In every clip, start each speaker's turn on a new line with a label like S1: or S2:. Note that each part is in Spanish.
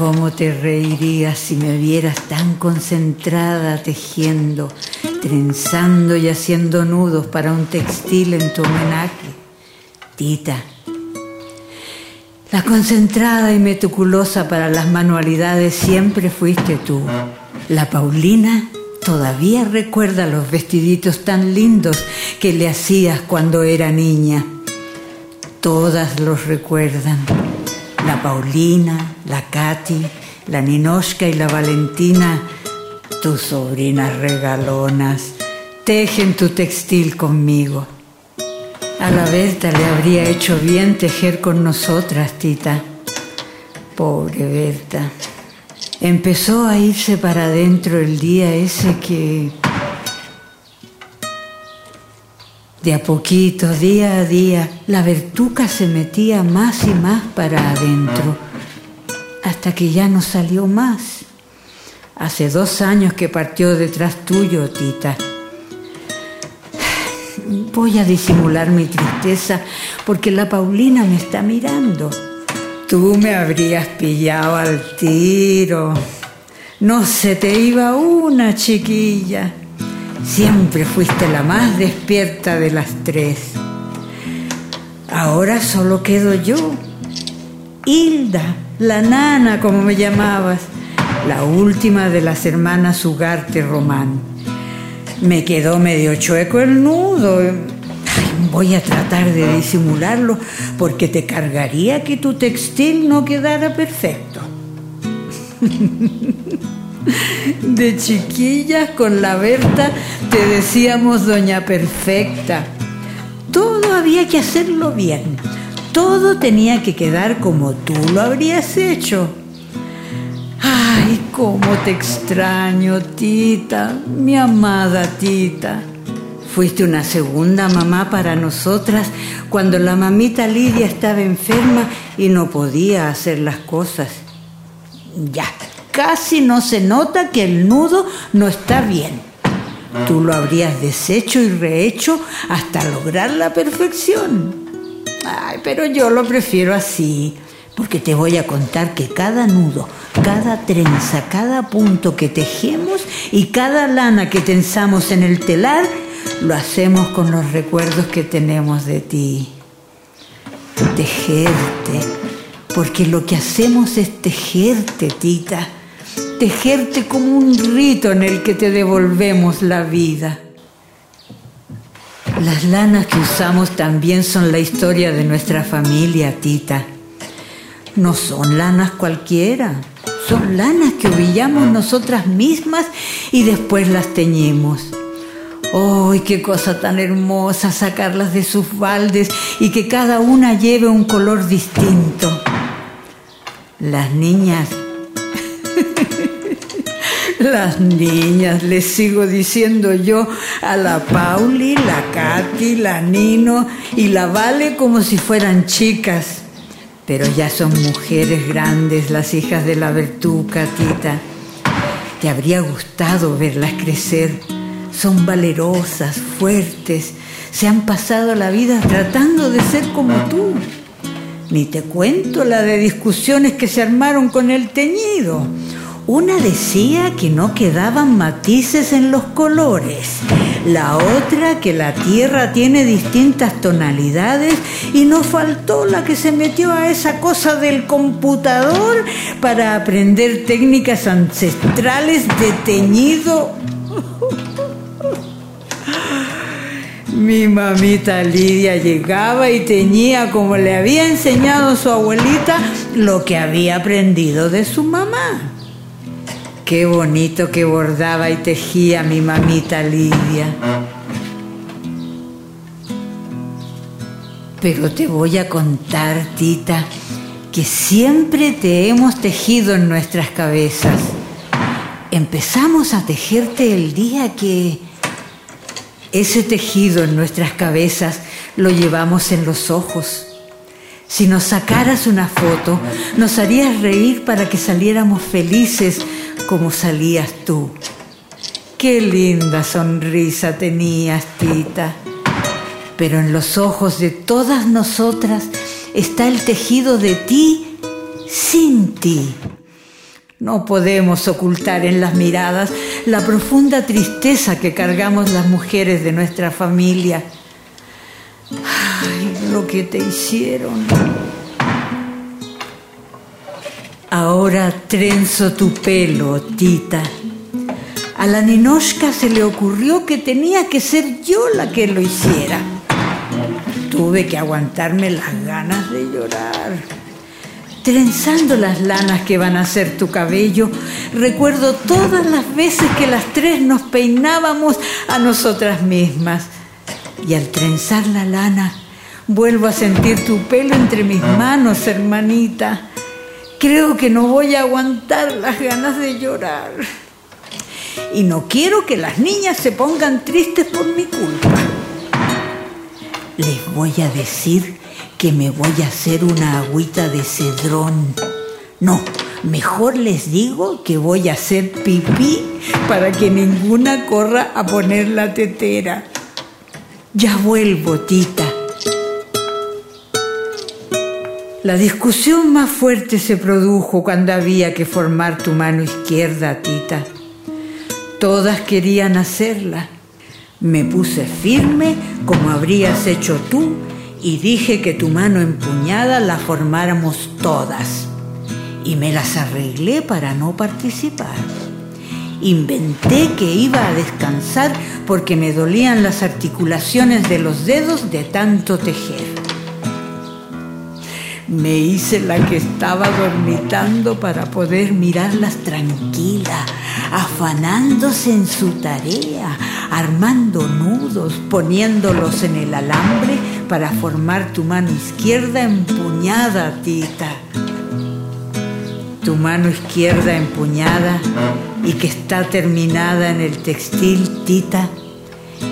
S1: ¿Cómo te reirías si me vieras tan concentrada tejiendo, trenzando y haciendo nudos para un textil en tu homenaje? Tita, la concentrada y meticulosa para las manualidades siempre fuiste tú. La Paulina todavía recuerda los vestiditos tan lindos que le hacías cuando era niña. Todas los recuerdan la Paulina, la Katy, la Ninoshka y la Valentina, tus sobrinas regalonas, tejen tu textil conmigo. A la Berta le habría hecho bien tejer con nosotras, tita. Pobre Berta. Empezó a irse para adentro el día ese que De a poquito, día a día, la vertuca se metía más y más para adentro, hasta que ya no salió más. Hace dos años que partió detrás tuyo, Tita. Voy a disimular mi tristeza porque la Paulina me está mirando. Tú me habrías pillado al tiro. No se te iba una chiquilla. Siempre fuiste la más despierta de las tres. Ahora solo quedo yo. Hilda, la nana, como me llamabas, la última de las hermanas Ugarte Román. Me quedó medio chueco el nudo. voy a tratar de disimularlo porque te cargaría que tu textil no quedara perfecto. De chiquillas con la Berta te decíamos doña perfecta. Todo había que hacerlo bien. Todo tenía que quedar como tú lo habrías hecho. Ay, cómo te extraño, tita, mi amada tita. Fuiste una segunda mamá para nosotras cuando la mamita Lidia estaba enferma y no podía hacer las cosas. Ya, casi no se nota que el nudo no está bien. Tú lo habrías deshecho y rehecho hasta lograr la perfección. Ay, pero yo lo prefiero así, porque te voy a contar que cada nudo, cada trenza, cada punto que tejemos y cada lana que tensamos en el telar, lo hacemos con los recuerdos que tenemos de ti. Tejerte, porque lo que hacemos es tejerte, tita tejerte como un rito en el que te devolvemos la vida. Las lanas que usamos también son la historia de nuestra familia, Tita. No son lanas cualquiera, son lanas que ovillamos nosotras mismas y después las teñimos. ¡Ay, qué cosa tan hermosa sacarlas de sus baldes y que cada una lleve un color distinto! Las niñas las niñas, les sigo diciendo yo a la Pauli, la Katy, la Nino y la Vale como si fueran chicas. Pero ya son mujeres grandes las hijas de la Bertuca, tita. Te habría gustado verlas crecer. Son valerosas, fuertes, se han pasado la vida tratando de ser como tú. Ni te cuento la de discusiones que se armaron con el teñido una decía que no quedaban matices en los colores, la otra que la tierra tiene distintas tonalidades y no faltó la que se metió a esa cosa del computador para aprender técnicas ancestrales de teñido. Mi mamita Lidia llegaba y teñía como le había enseñado su abuelita lo que había aprendido de su mamá. Qué bonito que bordaba y tejía mi mamita Lidia. Pero te voy a contar, Tita, que siempre te hemos tejido en nuestras cabezas. Empezamos a tejerte el día que ese tejido en nuestras cabezas lo llevamos en los ojos. Si nos sacaras una foto, nos harías reír para que saliéramos felices como salías tú. Qué linda sonrisa tenías, Tita. Pero en los ojos de todas nosotras está el tejido de ti sin ti. No podemos ocultar en las miradas la profunda tristeza que cargamos las mujeres de nuestra familia. Ay, lo que te hicieron. Ahora trenzo tu pelo, Tita. A la Ninoshka se le ocurrió que tenía que ser yo la que lo hiciera. Tuve que aguantarme las ganas de llorar. Trenzando las lanas que van a ser tu cabello, recuerdo todas las veces que las tres nos peinábamos a nosotras mismas. Y al trenzar la lana, vuelvo a sentir tu pelo entre mis manos, hermanita. Creo que no voy a aguantar las ganas de llorar. Y no quiero que las niñas se pongan tristes por mi culpa les voy a decir que me voy a hacer una agüita de cedrón. No, mejor les digo que voy a hacer pipí para que ninguna corra a poner la tetera. Ya vuelvo, tita. La discusión más fuerte se produjo cuando había que formar tu mano izquierda, tita. Todas querían hacerla me puse firme como habrías hecho tú y dije que tu mano empuñada la formáramos todas. Y me las arreglé para no participar. Inventé que iba a descansar porque me dolían las articulaciones de los dedos de tanto tejer. Me hice la que estaba dormitando para poder mirarlas tranquila, afanándose en su tarea, armando nudos, poniéndolos en el alambre para formar tu mano izquierda empuñada, tita. Tu mano izquierda empuñada y que está terminada en el textil, tita,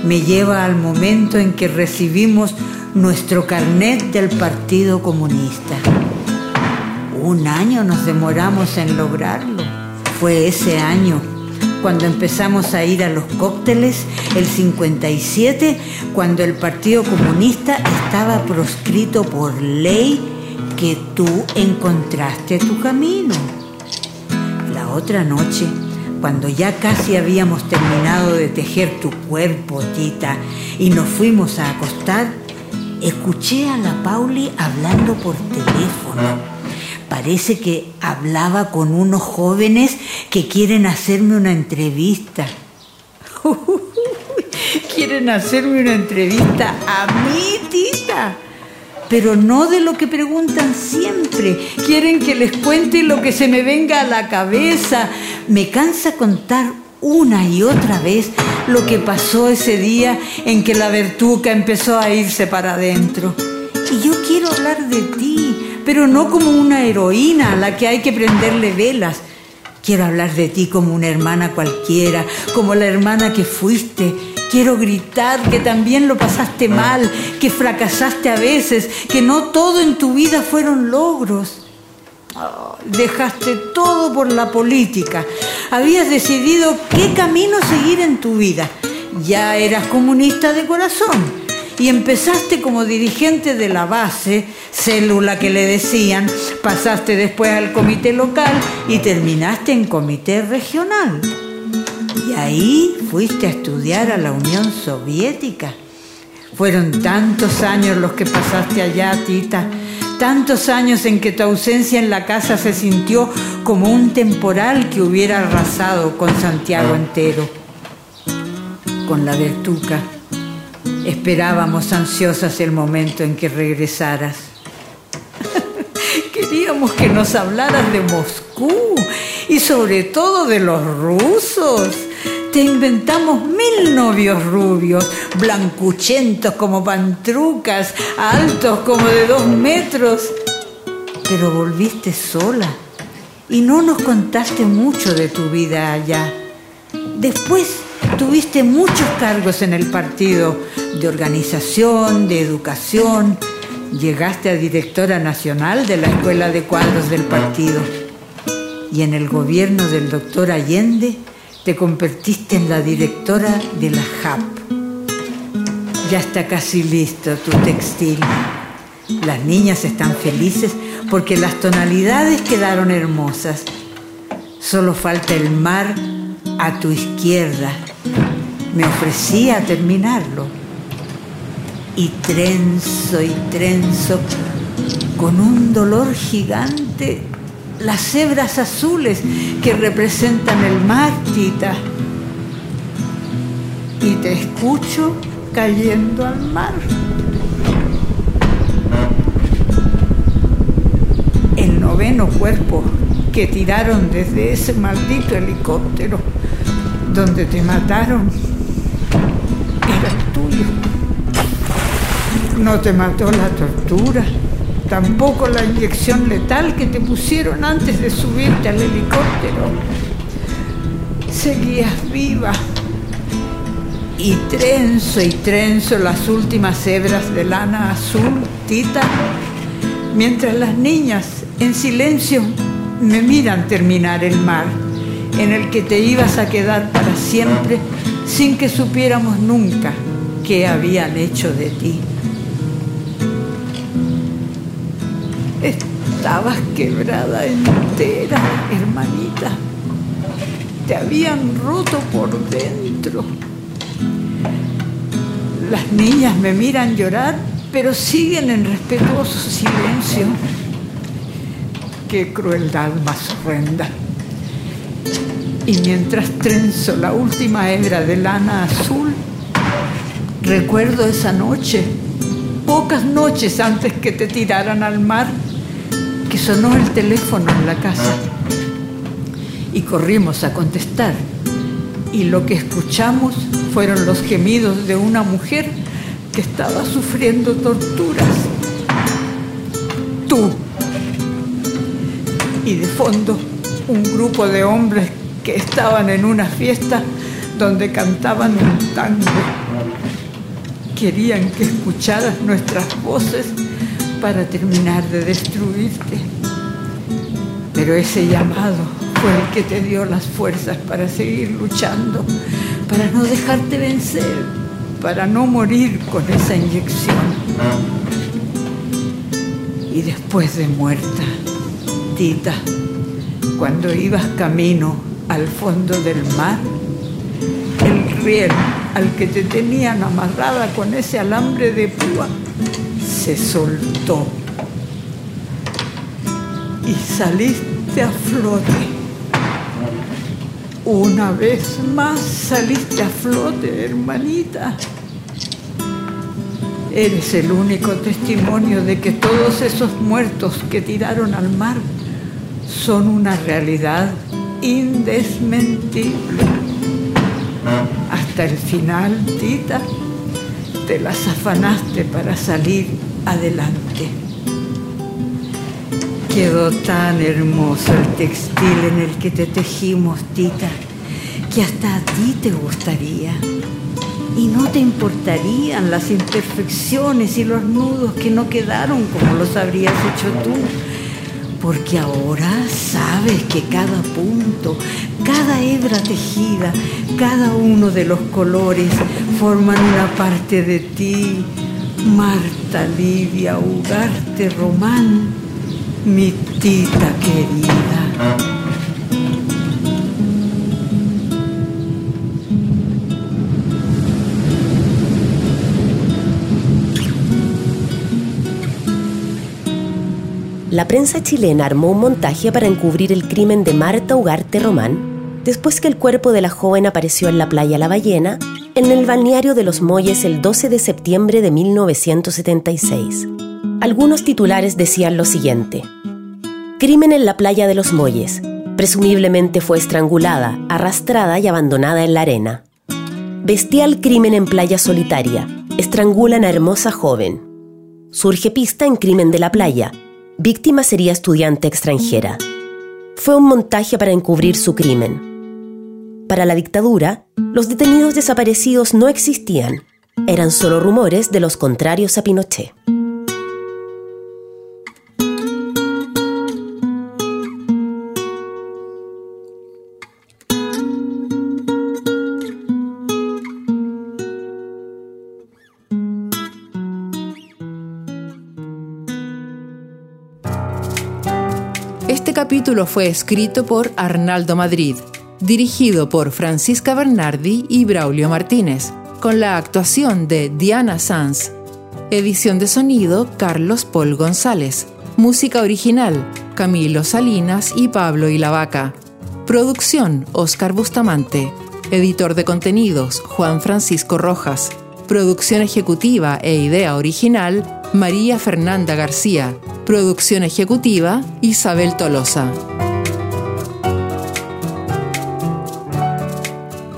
S1: me lleva al momento en que recibimos nuestro carnet del Partido Comunista. Un año nos demoramos en lograrlo. Fue ese año cuando empezamos a ir a los cócteles, el 57, cuando el Partido Comunista estaba proscrito por ley que tú encontraste tu camino. La otra noche, cuando ya casi habíamos terminado de tejer tu cuerpo, Tita, y nos fuimos a acostar, escuché a la Pauli hablando por teléfono Parece que hablaba con unos jóvenes que quieren hacerme una entrevista. quieren hacerme una entrevista a mí, tita. Pero no de lo que preguntan siempre. Quieren que les cuente lo que se me venga a la cabeza. Me cansa contar una y otra vez lo que pasó ese día en que la Bertuca empezó a irse para adentro. Y yo quiero hablar de ti, pero no como una heroína a la que hay que prenderle velas. Quiero hablar de ti como una hermana cualquiera, como la hermana que fuiste. Quiero gritar que también lo pasaste mal, que fracasaste a veces, que no todo en tu vida fueron logros. Dejaste todo por la política. Habías decidido qué camino seguir en tu vida. Ya eras comunista de corazón y empezaste como dirigente de la base, célula que le decían, pasaste después al comité local y terminaste en comité regional. Y ahí fuiste a estudiar a la Unión Soviética. Fueron tantos años los que pasaste allá, Tita, tantos años en que tu ausencia en la casa se sintió como un temporal que hubiera arrasado con Santiago entero, con la Vertuca Esperábamos ansiosas el momento en que regresaras. Queríamos que nos hablaras de Moscú y sobre todo de los rusos. Te inventamos mil novios rubios, blancuchentos como pantrucas, altos como de dos metros. Pero volviste sola y no nos contaste mucho de tu vida allá. Después tuviste muchos cargos en el partido, de organización, de educación. Llegaste a directora nacional de la Escuela de Cuadros del partido. Y en el gobierno del doctor Allende te convertiste en la directora de la JAP. Ya está casi listo tu textil. Las niñas están felices porque las tonalidades quedaron hermosas. Solo falta el mar a tu izquierda. Me ofrecí a terminarlo. Y trenzo y trenzo, con un dolor gigante, las hebras azules que representan el mar, Tita. Y te escucho cayendo al mar. El noveno cuerpo que tiraron desde ese maldito helicóptero donde te mataron era tuyo. No te mató la tortura tampoco la inyección letal que te pusieron antes de subirte al helicóptero. Seguías viva. Y trenzo y trenzo las últimas hebras de lana azul, tita, mientras las niñas en silencio me miran terminar el mar, en el que te ibas a quedar para siempre sin que supiéramos nunca qué habían hecho de ti. Estabas quebrada entera, hermanita. Te habían roto por dentro. Las niñas me miran llorar, pero siguen en respetuoso silencio. Qué crueldad más horrenda. Y mientras trenzo la última hebra de lana azul, recuerdo esa noche, pocas noches antes que te tiraran al mar, que sonó el teléfono en la casa y corrimos a contestar. Y lo que escuchamos fueron los gemidos de una mujer que estaba sufriendo torturas. Tú. Y de fondo un grupo de hombres que estaban en una fiesta donde cantaban un tango. Querían que escucharas nuestras voces para terminar de destruirte. Pero ese llamado fue el que te dio las fuerzas para seguir luchando, para no dejarte vencer, para no morir con esa inyección. Y después de muerta, Tita, cuando ibas camino al fondo del mar, el riel al que te tenían amarrada con ese alambre de púa se soltó y saliste a flote. Una vez más saliste a flote, hermanita. Eres el único testimonio de que todos esos muertos que tiraron al mar son una realidad indesmentible. Hasta el final, Tita, te las afanaste para salir adelante. Quedó tan hermoso el textil en el que te tejimos, Tita, que hasta a ti te gustaría. Y no te importarían las imperfecciones y los nudos que no quedaron como los habrías hecho tú. Porque ahora sabes que cada punto, cada hebra tejida, cada uno de los colores forman una parte de ti Marta Livia Ugarte Román, mi tita querida.
S2: La prensa chilena armó un montaje para encubrir el crimen de Marta Ugarte Román después que el cuerpo de la joven apareció en la playa La Ballena en el balneario de Los Molles el 12 de septiembre de 1976. Algunos titulares decían lo siguiente. Crimen en la playa de Los Molles. Presumiblemente fue estrangulada, arrastrada y abandonada en la arena. Bestial crimen en playa solitaria. Estrangulan a hermosa joven. Surge pista en crimen de la playa. Víctima sería estudiante extranjera. Fue un montaje para encubrir su crimen. Para la dictadura, los detenidos desaparecidos no existían. Eran solo rumores de los contrarios a Pinochet.
S3: Este capítulo fue escrito por Arnaldo Madrid, dirigido por Francisca Bernardi y Braulio Martínez, con la actuación de Diana Sanz. Edición de sonido Carlos Paul González. Música original Camilo Salinas y Pablo Ilavaca. Producción Oscar Bustamante. Editor de contenidos Juan Francisco Rojas. Producción ejecutiva e idea original María Fernanda García. Producción ejecutiva Isabel Tolosa.